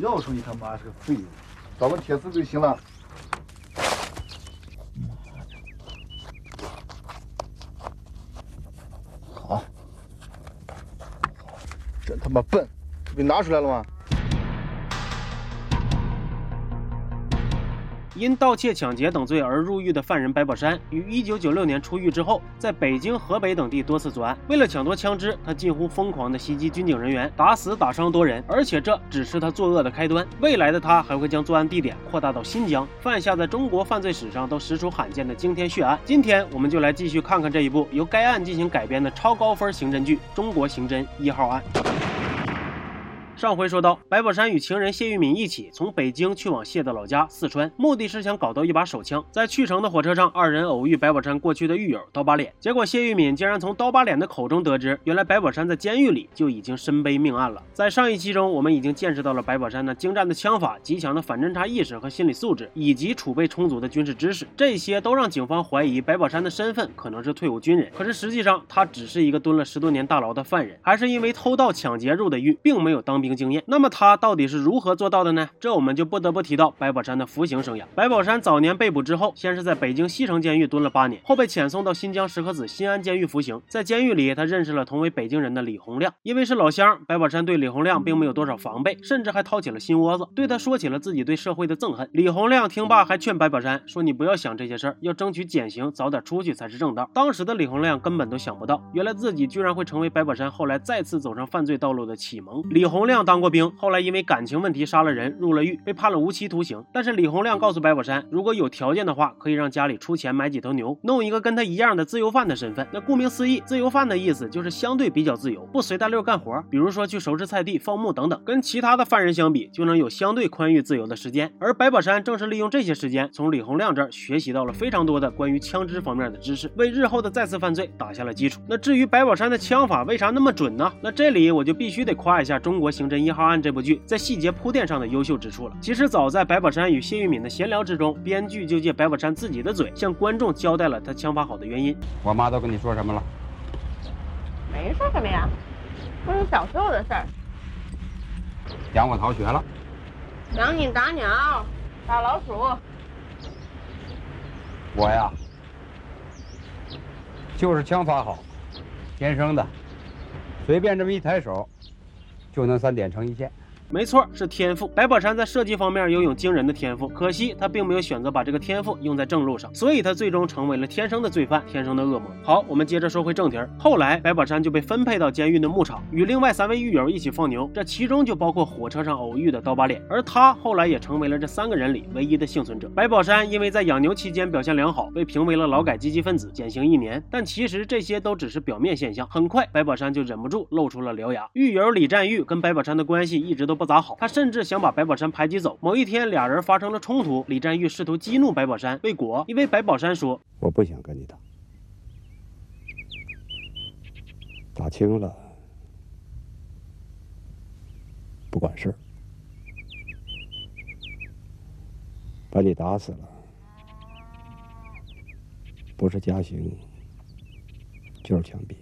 要说你他妈是个废物，找个铁丝就行了。好，真他妈笨，给拿出来了吗？因盗窃、抢劫等罪而入狱的犯人白宝山，于1996年出狱之后，在北京、河北等地多次作案。为了抢夺枪支，他近乎疯狂地袭击军警人员，打死打伤多人。而且这只是他作恶的开端，未来的他还会将作案地点扩大到新疆，犯下在中国犯罪史上都实属罕见的惊天血案。今天我们就来继续看看这一部由该案进行改编的超高分刑侦剧《中国刑侦一号案》。上回说到，白宝山与情人谢玉敏一起从北京去往谢的老家四川，目的是想搞到一把手枪。在去程的火车上，二人偶遇白宝山过去的狱友刀疤脸，结果谢玉敏竟然从刀疤脸的口中得知，原来白宝山在监狱里就已经身背命案了。在上一期中，我们已经见识到了白宝山那精湛的枪法、极强的反侦查意识和心理素质，以及储备充足的军事知识，这些都让警方怀疑白宝山的身份可能是退伍军人。可是实际上，他只是一个蹲了十多年大牢的犯人，还是因为偷盗抢劫入的狱，并没有当。兵经验，那么他到底是如何做到的呢？这我们就不得不提到白宝山的服刑生涯。白宝山早年被捕之后，先是在北京西城监狱蹲了八年，后被遣送到新疆石河子新安监狱服刑。在监狱里，他认识了同为北京人的李洪亮，因为是老乡，白宝山对李洪亮并没有多少防备，甚至还掏起了心窝子，对他说起了自己对社会的憎恨。李洪亮听罢，还劝白宝山说：“你不要想这些事儿，要争取减刑，早点出去才是正道。”当时的李洪亮根本都想不到，原来自己居然会成为白宝山后来再次走上犯罪道路的启蒙。李洪亮当过兵，后来。因为感情问题杀了人，入了狱，被判了无期徒刑。但是李洪亮告诉白宝山，如果有条件的话，可以让家里出钱买几头牛，弄一个跟他一样的自由犯的身份。那顾名思义，自由犯的意思就是相对比较自由，不随大溜干活，比如说去收拾菜地、放牧等等。跟其他的犯人相比，就能有相对宽裕自由的时间。而白宝山正是利用这些时间，从李洪亮这儿学习到了非常多的关于枪支方面的知识，为日后的再次犯罪打下了基础。那至于白宝山的枪法为啥那么准呢？那这里我就必须得夸一下《中国刑侦一号案》这部剧。在细节铺垫上的优秀之处了。其实早在白宝山与谢玉敏的闲聊之中，编剧就借白宝山自己的嘴向观众交代了他枪法好的原因。我妈都跟你说什么了？没说什么呀，都是小时候的事儿。讲我逃学了。讲你打鸟、打老鼠。我呀，就是枪法好，天生的，随便这么一抬手。就能三点成一线。没错，是天赋。白宝山在射击方面拥有惊人的天赋，可惜他并没有选择把这个天赋用在正路上，所以他最终成为了天生的罪犯，天生的恶魔。好，我们接着说回正题。后来，白宝山就被分配到监狱的牧场，与另外三位狱友一起放牛，这其中就包括火车上偶遇的刀疤脸，而他后来也成为了这三个人里唯一的幸存者。白宝山因为在养牛期间表现良好，被评为了劳改积极分子，减刑一年。但其实这些都只是表面现象。很快，白宝山就忍不住露出了獠牙。狱友李占玉跟白宝山的关系一直都不。咋好，他甚至想把白宝山排挤走。某一天，俩人发生了冲突，李占玉试图激怒白宝山，未果，因为白宝山说：“我不想跟你打，打轻了不管事儿，把你打死了，不是加刑就是枪毙。”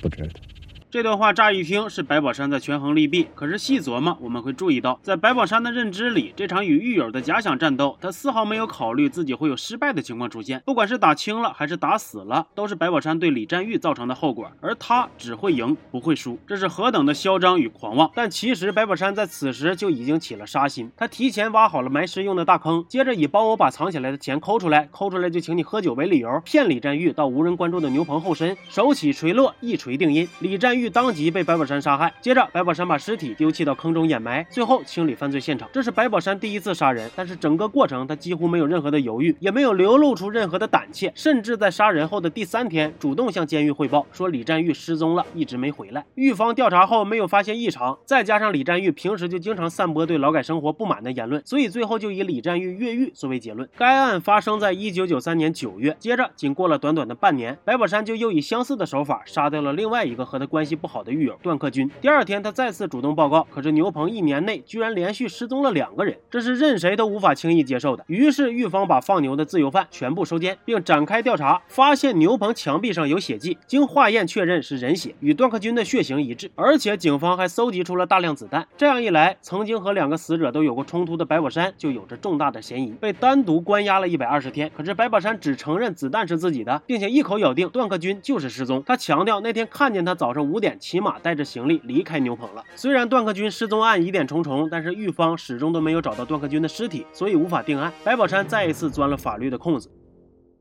不值得。这段话乍一听是白宝山在权衡利弊，可是细琢磨，我们会注意到，在白宝山的认知里，这场与狱友的假想战斗，他丝毫没有考虑自己会有失败的情况出现。不管是打轻了还是打死了，都是白宝山对李占玉造成的后果，而他只会赢不会输，这是何等的嚣张与狂妄！但其实白宝山在此时就已经起了杀心，他提前挖好了埋尸用的大坑，接着以帮我把藏起来的钱抠出来，抠出来就请你喝酒为理由，骗李占玉到无人关注的牛棚后身，手起锤落，一锤定音，李占。玉当即被白宝山杀害，接着白宝山把尸体丢弃到坑中掩埋，最后清理犯罪现场。这是白宝山第一次杀人，但是整个过程他几乎没有任何的犹豫，也没有流露出任何的胆怯，甚至在杀人后的第三天，主动向监狱汇报说李占玉失踪了，一直没回来。狱方调查后没有发现异常，再加上李占玉平时就经常散播对劳改生活不满的言论，所以最后就以李占玉越狱作为结论。该案发生在一九九三年九月，接着仅过了短短的半年，白宝山就又以相似的手法杀掉了另外一个和他关系。系不好的狱友段克军。第二天，他再次主动报告，可是牛棚一年内居然连续失踪了两个人，这是任谁都无法轻易接受的。于是狱方把放牛的自由犯全部收监，并展开调查，发现牛棚墙壁上有血迹，经化验确认是人血，与段克军的血型一致。而且警方还搜集出了大量子弹。这样一来，曾经和两个死者都有过冲突的白宝山就有着重大的嫌疑，被单独关押了一百二十天。可是白宝山只承认子弹是自己的，并且一口咬定段克军就是失踪。他强调那天看见他早上五点骑马带着行李离开牛棚了。虽然段克军失踪案疑点重重，但是狱方始终都没有找到段克军的尸体，所以无法定案。白宝山再一次钻了法律的空子。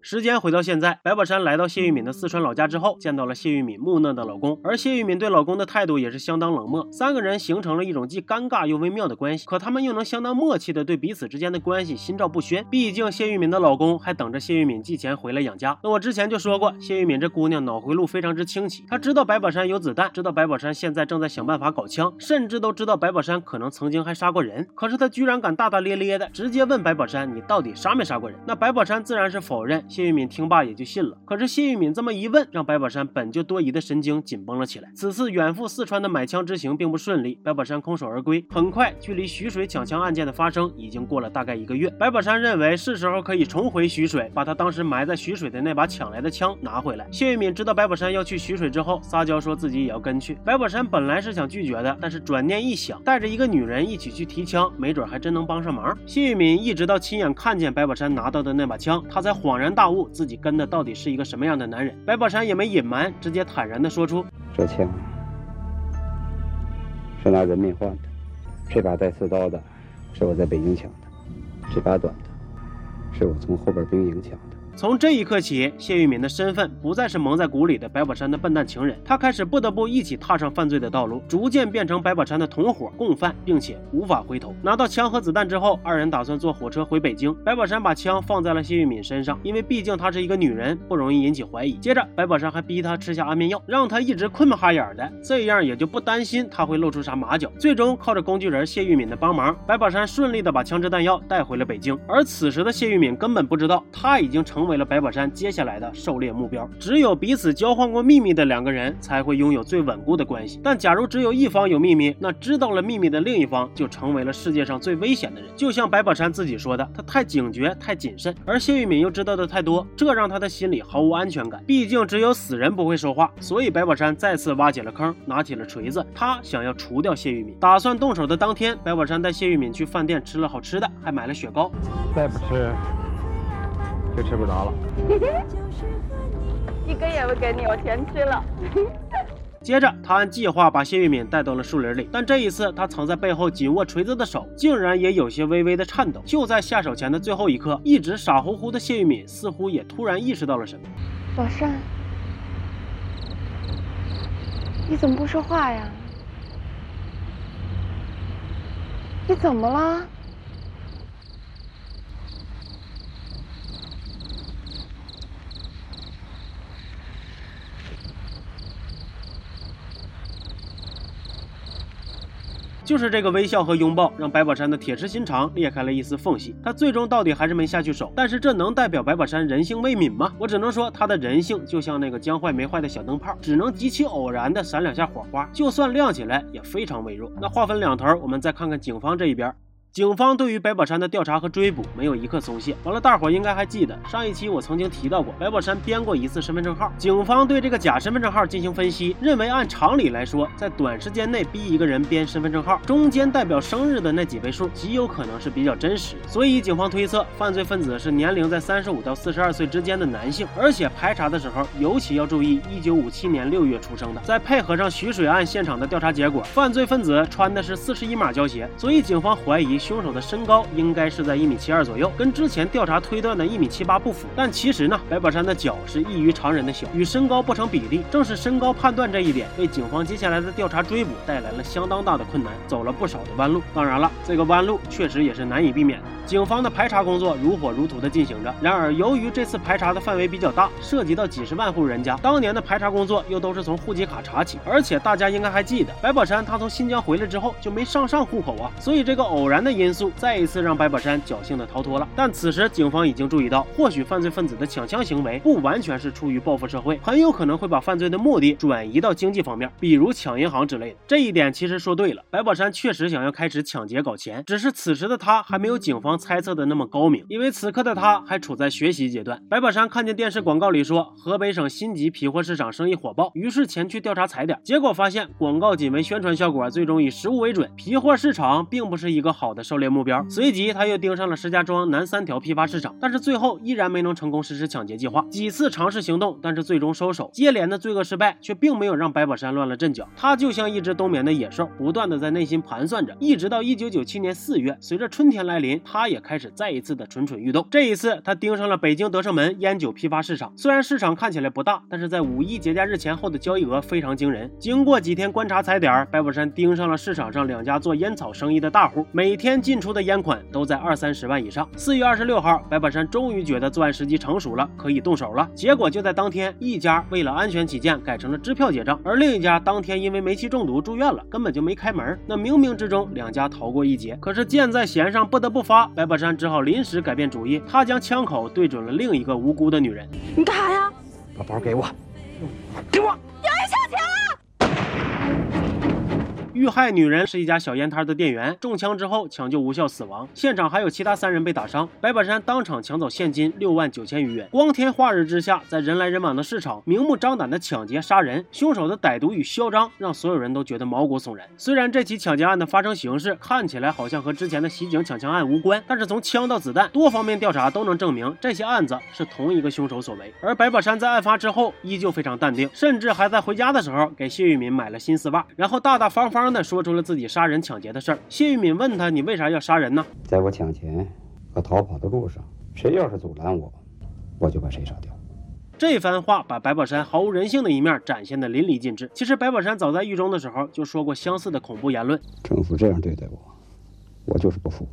时间回到现在，白宝山来到谢玉敏的四川老家之后，见到了谢玉敏木讷的老公，而谢玉敏对老公的态度也是相当冷漠。三个人形成了一种既尴尬又微妙的关系，可他们又能相当默契的对彼此之间的关系心照不宣。毕竟谢玉敏的老公还等着谢玉敏寄钱回来养家。那我之前就说过，谢玉敏这姑娘脑回路非常之清奇，她知道白宝山有子弹，知道白宝山现在正在想办法搞枪，甚至都知道白宝山可能曾经还杀过人。可是她居然敢大大咧咧的直接问白宝山：“你到底杀没杀过人？”那白宝山自然是否认。谢玉敏听罢也就信了。可是谢玉敏这么一问，让白宝山本就多疑的神经紧绷了起来。此次远赴四川的买枪之行并不顺利，白宝山空手而归。很快，距离徐水抢枪案件的发生已经过了大概一个月。白宝山认为是时候可以重回徐水，把他当时埋在徐水的那把抢来的枪拿回来。谢玉敏知道白宝山要去徐水之后，撒娇说自己也要跟去。白宝山本来是想拒绝的，但是转念一想，带着一个女人一起去提枪，没准还真能帮上忙。谢玉敏一直到亲眼看见白宝山拿到的那把枪，他才恍然大悟，自己跟的到底是一个什么样的男人。白宝山也没隐瞒，直接坦然地说出：“这枪是拿人命换的，这把带刺刀的是我在北京抢的，这把短的是我从后边兵营抢的。”从这一刻起，谢玉敏的身份不再是蒙在鼓里的白宝山的笨蛋情人，他开始不得不一起踏上犯罪的道路，逐渐变成白宝山的同伙共犯，并且无法回头。拿到枪和子弹之后，二人打算坐火车回北京。白宝山把枪放在了谢玉敏身上，因为毕竟她是一个女人，不容易引起怀疑。接着，白宝山还逼她吃下安眠药，让她一直困不哈眼的，这样也就不担心她会露出啥马脚。最终，靠着工具人谢玉敏的帮忙，白宝山顺利的把枪支弹药带回了北京。而此时的谢玉敏根本不知道，他已经成成为了白宝山接下来的狩猎目标。只有彼此交换过秘密的两个人，才会拥有最稳固的关系。但假如只有一方有秘密，那知道了秘密的另一方就成为了世界上最危险的人。就像白宝山自己说的，他太警觉、太谨慎，而谢玉敏又知道的太多，这让他的心里毫无安全感。毕竟只有死人不会说话，所以白宝山再次挖起了坑，拿起了锤子，他想要除掉谢玉敏。打算动手的当天，白宝山带谢玉敏去饭店吃了好吃的，还买了雪糕。再不吃就吃不着了。一根也不给你，我全吃了。接着，他按计划把谢玉敏带到了树林里，但这一次，他藏在背后紧握锤子的手竟然也有些微微的颤抖。就在下手前的最后一刻，一直傻乎乎的谢玉敏似乎也突然意识到了什么。老山，你怎么不说话呀？你怎么了？就是这个微笑和拥抱，让白宝山的铁石心肠裂开了一丝缝隙。他最终到底还是没下去手，但是这能代表白宝山人性未泯吗？我只能说他的人性就像那个将坏没坏的小灯泡，只能极其偶然的闪两下火花，就算亮起来也非常微弱。那话分两头，我们再看看警方这一边。警方对于白宝山的调查和追捕没有一刻松懈。完了，大伙应该还记得上一期我曾经提到过，白宝山编过一次身份证号。警方对这个假身份证号进行分析，认为按常理来说，在短时间内逼一个人编身份证号，中间代表生日的那几位数极有可能是比较真实。所以警方推测，犯罪分子是年龄在三十五到四十二岁之间的男性，而且排查的时候尤其要注意一九五七年六月出生的。再配合上徐水案现场的调查结果，犯罪分子穿的是四十一码胶鞋，所以警方怀疑。凶手的身高应该是在一米七二左右，跟之前调查推断的一米七八不符。但其实呢，白宝山的脚是异于常人的小，与身高不成比例。正是身高判断这一点，为警方接下来的调查追捕带来了相当大的困难，走了不少的弯路。当然了，这个弯路确实也是难以避免的。警方的排查工作如火如荼的进行着。然而，由于这次排查的范围比较大，涉及到几十万户人家，当年的排查工作又都是从户籍卡查起，而且大家应该还记得，白宝山他从新疆回来之后就没上上户口啊，所以这个偶然的因素再一次让白宝山侥幸的逃脱了。但此时警方已经注意到，或许犯罪分子的抢枪行为不完全是出于报复社会，很有可能会把犯罪的目的转移到经济方面，比如抢银行之类的。这一点其实说对了，白宝山确实想要开始抢劫搞钱，只是此时的他还没有警方猜测的那么高明，因为此刻的他还处在学习阶段。白宝山看见电视广告里说河北省新集皮货市场生意火爆，于是前去调查踩点，结果发现广告仅为宣传效果，最终以实物为准，皮货市场并不是一个好的狩猎目标。随即他又盯上了石家庄南三条批发市场，但是最后依然没能成功实施抢劫计划。几次尝试行动，但是最终收手。接连的罪恶失败却并没有让白宝山乱了阵脚，他就像一只冬眠的野兽，不断的在内心盘算着，一直到一九九七年四月，随着春天来临，他也开始再一次的蠢蠢欲动。这一次，他盯上了北京德胜门烟酒批发市场。虽然市场看起来不大，但是在五一节假日前后的交易额非常惊人。经过几天观察踩点，白宝山盯上了市场上两家做烟草生意的大户，每天进出的烟款都在二三十万以上。四月二十六号，白宝山终于觉得作案时机成熟了，可以动手了。结果就在当天，一家为了安全起见改成了支票结账，而另一家当天因为煤气中毒住院了，根本就没开门。那冥冥之中，两家逃过一劫。可是箭在弦上不得不发，白宝山只好临时改变主意，他将枪口对准了另一个无辜的女人。你干啥呀？把包给我，给我。遇害女人是一家小烟摊的店员，中枪之后抢救无效死亡，现场还有其他三人被打伤。白宝山当场抢走现金六万九千余元。光天化日之下，在人来人往的市场，明目张胆的抢劫杀人，凶手的歹毒与嚣张让所有人都觉得毛骨悚然。虽然这起抢劫案的发生形式看起来好像和之前的袭警抢枪案无关，但是从枪到子弹多方面调查都能证明这些案子是同一个凶手所为。而白宝山在案发之后依旧非常淡定，甚至还在回家的时候给谢玉敏买了新丝袜，然后大大方方。的说出了自己杀人抢劫的事儿。谢玉敏问他：“你为啥要杀人呢？”在我抢钱和逃跑的路上，谁要是阻拦我，我就把谁杀掉。这番话把白宝山毫无人性的一面展现得淋漓尽致。其实白宝山早在狱中的时候就说过相似的恐怖言论。政府这样对待我，我就是不服。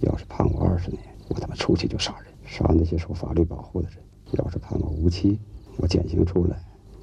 要是判我二十年，我他妈出去就杀人，杀那些受法律保护的人。要是判我无期，我减刑出来，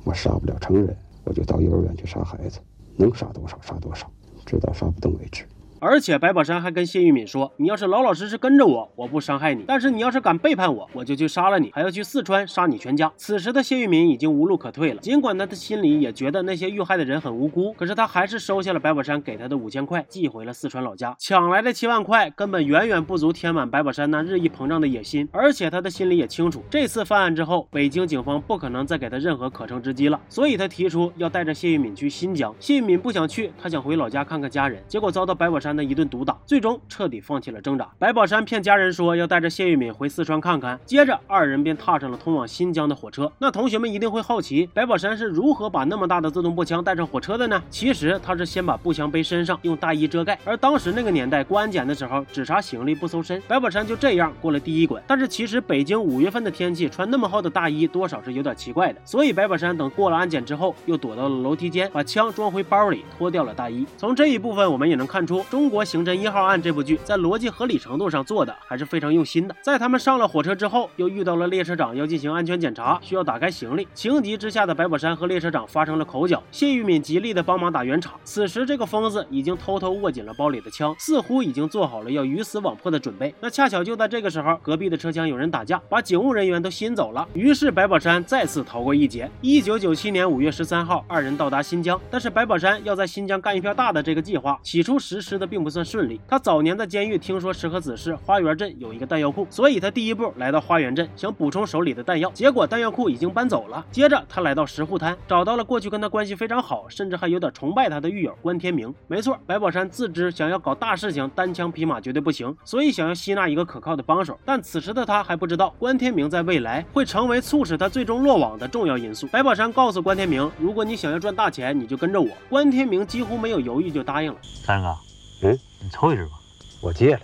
我杀不了成人，我就到幼儿园去杀孩子。能杀多少杀多少，直到杀不动为止。而且白宝山还跟谢玉敏说：“你要是老老实实跟着我，我不伤害你；但是你要是敢背叛我，我就去杀了你，还要去四川杀你全家。”此时的谢玉敏已经无路可退了，尽管他的心里也觉得那些遇害的人很无辜，可是他还是收下了白宝山给他的五千块，寄回了四川老家。抢来的七万块根本远远不足填满白宝山那日益膨胀的野心，而且他的心里也清楚，这次犯案之后，北京警方不可能再给他任何可乘之机了，所以他提出要带着谢玉敏去新疆。谢玉敏不想去，他想回老家看看家人，结果遭到白宝山的一顿毒打。最终彻底放弃了挣扎。白宝山骗家人说要带着谢玉敏回四川看看，接着二人便踏上了通往新疆的火车。那同学们一定会好奇，白宝山是如何把那么大的自动步枪带上火车的呢？其实他是先把步枪背身上，用大衣遮盖。而当时那个年代过安检的时候，只查行李不搜身，白宝山就这样过了第一关。但是其实北京五月份的天气穿那么厚的大衣，多少是有点奇怪的。所以白宝山等过了安检之后，又躲到了楼梯间，把枪装回包里，脱掉了大衣。从这一部分我们也能看出，中国刑侦一号。《案》这部剧在逻辑合理程度上做的还是非常用心的。在他们上了火车之后，又遇到了列车长要进行安全检查，需要打开行李。情急之下的白宝山和列车长发生了口角，谢玉敏极力的帮忙打圆场。此时，这个疯子已经偷偷握紧了包里的枪，似乎已经做好了要鱼死网破的准备。那恰巧就在这个时候，隔壁的车厢有人打架，把警务人员都吸引走了。于是白宝山再次逃过一劫。一九九七年五月十三号，二人到达新疆，但是白宝山要在新疆干一票大的这个计划，起初实施的并不算顺利。他早年在监狱听说石河子市花园镇有一个弹药库，所以他第一步来到花园镇，想补充手里的弹药。结果弹药库已经搬走了。接着他来到石户滩，找到了过去跟他关系非常好，甚至还有点崇拜他的狱友关天明。没错，白宝山自知想要搞大事情，单枪匹马绝对不行，所以想要吸纳一个可靠的帮手。但此时的他还不知道，关天明在未来会成为促使他最终落网的重要因素。白宝山告诉关天明，如果你想要赚大钱，你就跟着我。关天明几乎没有犹豫就答应了。三哥，嗯，你抽一支吧。我戒了，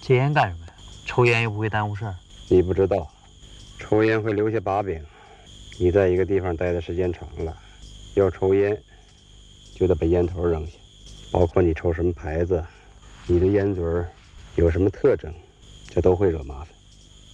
戒烟干什么呀？抽烟又不会耽误事儿。你不知道，抽烟会留下把柄。你在一个地方待的时间长了，要抽烟，就得把烟头扔下。包括你抽什么牌子，你的烟嘴有什么特征，这都会惹麻烦。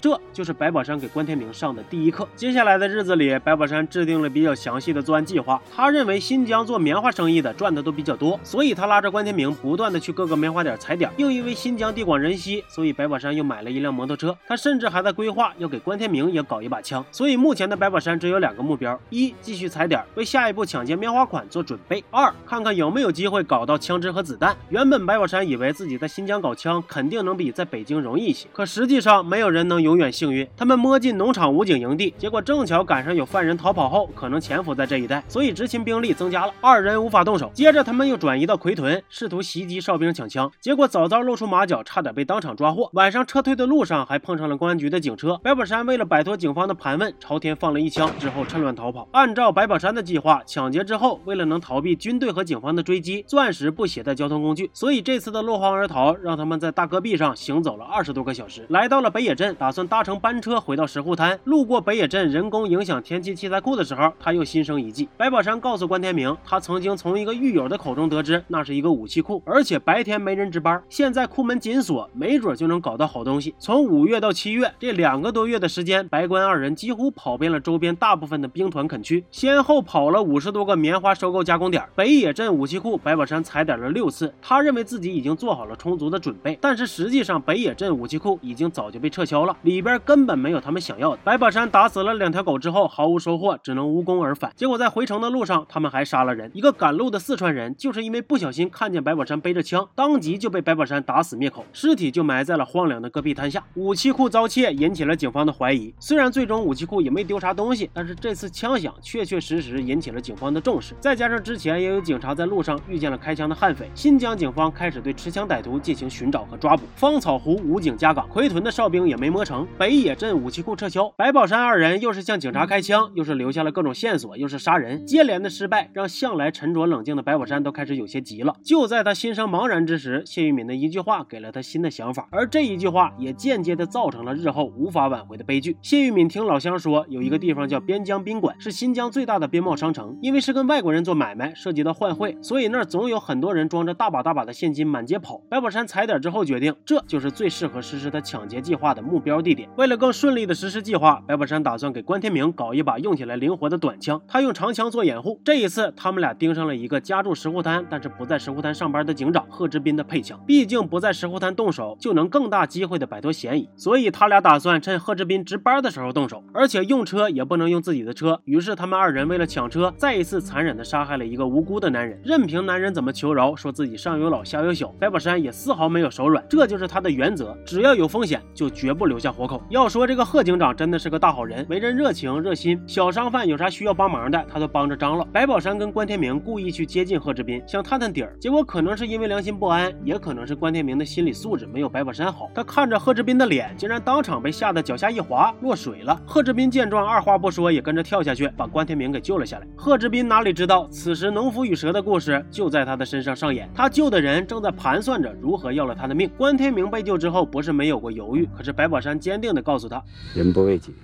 这就是白宝山给关天明上的第一课。接下来的日子里，白宝山制定了比较详细的作案计划。他认为新疆做棉花生意的赚的都比较多，所以他拉着关天明不断的去各个棉花点踩点。又因为新疆地广人稀，所以白宝山又买了一辆摩托车。他甚至还在规划要给关天明也搞一把枪。所以目前的白宝山只有两个目标：一，继续踩点，为下一步抢劫棉花款做准备；二，看看有没有机会搞到枪支和子弹。原本白宝山以为自己在新疆搞枪肯定能比在北京容易一些，可实际上没有人能有永远幸运。他们。摸进农场武警营地，结果正巧赶上有犯人逃跑后可能潜伏在这一带，所以执勤兵力增加了，二人无法动手。接着他们又转移到奎屯，试图袭击哨兵抢枪，结果早早露出马脚，差点被当场抓获。晚上撤退的路上还碰上了公安局的警车，白宝山为了摆脱警方的盘问，朝天放了一枪，之后趁乱逃跑。按照白宝山的计划，抢劫之后，为了能逃避军队和警方的追击，钻石不携带交通工具，所以这次的落荒而逃让他们在大戈壁上行走了二十多个小时，来到了北野镇，打算搭乘班车。回到石斛滩，路过北野镇人工影响天气器材库的时候，他又心生一计。白宝山告诉关天明，他曾经从一个狱友的口中得知，那是一个武器库，而且白天没人值班，现在库门紧锁，没准就能搞到好东西。从五月到七月这两个多月的时间，白关二人几乎跑遍了周边大部分的兵团垦区，先后跑了五十多个棉花收购加工点。北野镇武器库，白宝山踩点了六次，他认为自己已经做好了充足的准备，但是实际上北野镇武器库已经早就被撤销了，里边根本没有他们想。要的白宝山打死了两条狗之后毫无收获，只能无功而返。结果在回城的路上，他们还杀了人。一个赶路的四川人，就是因为不小心看见白宝山背着枪，当即就被白宝山打死灭口，尸体就埋在了荒凉的戈壁滩下。武器库遭窃引起了警方的怀疑，虽然最终武器库也没丢啥东西，但是这次枪响确确实实引起了警方的重视。再加上之前也有警察在路上遇见了开枪的悍匪，新疆警方开始对持枪歹徒进行寻找和抓捕。芳草湖武警加岗，奎屯的哨兵也没摸成，北野镇武器库撤销。白宝山二人又是向警察开枪，又是留下了各种线索，又是杀人，接连的失败让向来沉着冷静的白宝山都开始有些急了。就在他心生茫然之时，谢玉敏的一句话给了他新的想法，而这一句话也间接的造成了日后无法挽回的悲剧。谢玉敏听老乡说，有一个地方叫边疆宾馆，是新疆最大的边贸商城，因为是跟外国人做买卖，涉及到换汇，所以那儿总有很多人装着大把大把的现金满街跑。白宝山踩点之后决定，这就是最适合实施他抢劫计划的目标地点。为了更顺利的实施计划。白宝山打算给关天明搞一把用起来灵活的短枪，他用长枪做掩护。这一次，他们俩盯上了一个家住石湖滩，但是不在石湖滩上班的警长贺志斌的配枪。毕竟不在石湖滩动手，就能更大机会的摆脱嫌疑。所以他俩打算趁贺志斌值班的时候动手，而且用车也不能用自己的车。于是他们二人为了抢车，再一次残忍的杀害了一个无辜的男人。任凭男人怎么求饶，说自己上有老下有小，白宝山也丝毫没有手软。这就是他的原则，只要有风险，就绝不留下活口。要说这个贺警长真的是。个大好人，为人热情热心，小商贩有啥需要帮忙的，他都帮着张罗。白宝山跟关天明故意去接近贺志斌，想探探底儿，结果可能是因为良心不安，也可能是关天明的心理素质没有白宝山好。他看着贺志斌的脸，竟然当场被吓得脚下一滑，落水了。贺志斌见状，二话不说也跟着跳下去，把关天明给救了下来。贺志斌哪里知道，此时农夫与蛇的故事就在他的身上上演。他救的人正在盘算着如何要了他的命。关天明被救之后，不是没有过犹豫，可是白宝山坚定地告诉他：人不为己。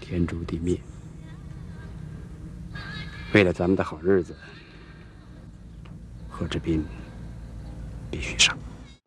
天诛地灭。为了咱们的好日子，何志斌必须上。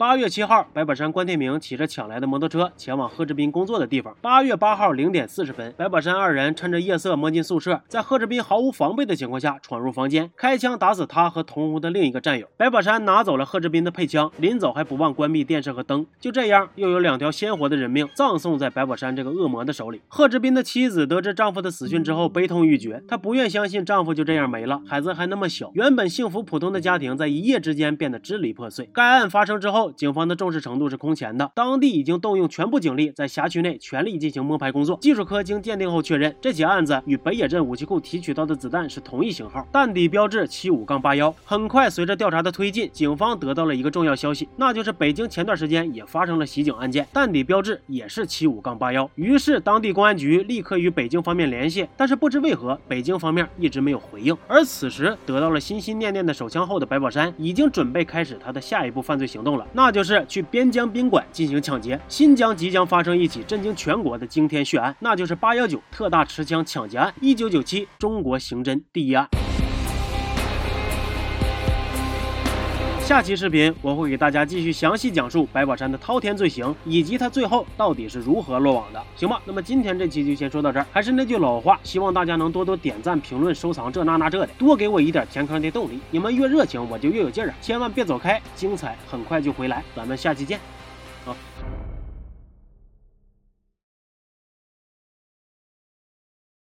八月七号，白宝山、关天明骑着抢来的摩托车前往贺志斌工作的地方。八月八号零点四十分，白宝山二人趁着夜色摸进宿舍，在贺志斌毫无防备的情况下闯入房间，开枪打死他和同屋的另一个战友。白宝山拿走了贺志斌的配枪，临走还不忘关闭电视和灯。就这样，又有两条鲜活的人命葬送在白宝山这个恶魔的手里。贺志斌的妻子得知丈夫的死讯之后，悲痛欲绝，她不愿相信丈夫就这样没了，孩子还那么小，原本幸福普通的家庭在一夜之间变得支离破碎。该案发生之后。警方的重视程度是空前的，当地已经动用全部警力，在辖区内全力进行摸排工作。技术科经鉴定后确认，这起案子与北野镇武器库提取到的子弹是同一型号，弹底标志七五杠八幺。很快，随着调查的推进，警方得到了一个重要消息，那就是北京前段时间也发生了袭警案件，弹底标志也是七五杠八幺。于是，当地公安局立刻与北京方面联系，但是不知为何，北京方面一直没有回应。而此时，得到了心心念念的手枪后的白宝山，已经准备开始他的下一步犯罪行动了。那那就是去边疆宾馆进行抢劫。新疆即将发生一起震惊全国的惊天血案，那就是八幺九特大持枪抢劫案，一九九七中国刑侦第一案。下期视频我会给大家继续详细讲述白宝山的滔天罪行，以及他最后到底是如何落网的，行吧？那么今天这期就先说到这儿。还是那句老话，希望大家能多多点赞、评论、收藏这那那这的，多给我一点填坑的动力。你们越热情，我就越有劲儿啊！千万别走开，精彩很快就回来，咱们下期见，好。